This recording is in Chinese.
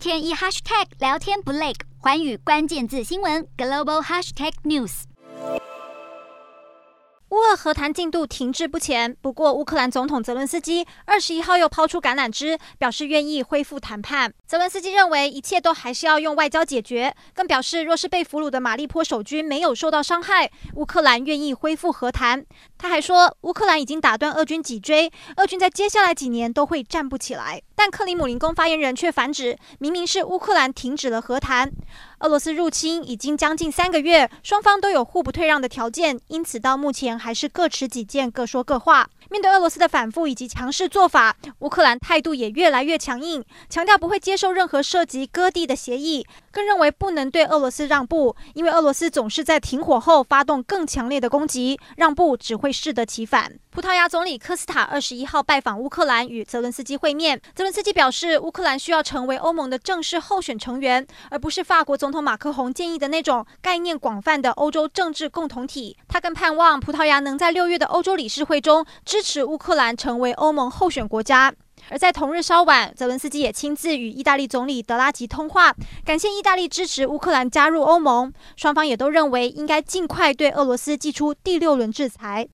天一 hashtag 聊天不累，寰宇关键字新闻 global hashtag news。乌俄和谈进度停滞不前，不过乌克兰总统泽伦斯基二十一号又抛出橄榄枝，表示愿意恢复谈判。泽伦斯基认为一切都还是要用外交解决，更表示若是被俘虏的马利坡守军没有受到伤害，乌克兰愿意恢复和谈。他还说，乌克兰已经打断俄军脊椎，俄军在接下来几年都会站不起来。但克里姆林宫发言人却反指，明明是乌克兰停止了和谈。俄罗斯入侵已经将近三个月，双方都有互不退让的条件，因此到目前还是各持己见，各说各话。面对俄罗斯的反复以及强势做法，乌克兰态度也越来越强硬，强调不会接受任何涉及割地的协议，更认为不能对俄罗斯让步，因为俄罗斯总是在停火后发动更强烈的攻击，让步只会适得其反。葡萄牙总理科斯塔二十一号拜访乌克兰，与泽伦斯基会面。泽伦斯基表示，乌克兰需要成为欧盟的正式候选成员，而不是法国总统马克宏建议的那种概念广泛的欧洲政治共同体。他更盼望葡萄牙能在六月的欧洲理事会中支持乌克兰成为欧盟候选国家。而在同日稍晚，泽伦斯基也亲自与意大利总理德拉吉通话，感谢意大利支持乌克兰加入欧盟。双方也都认为应该尽快对俄罗斯祭出第六轮制裁。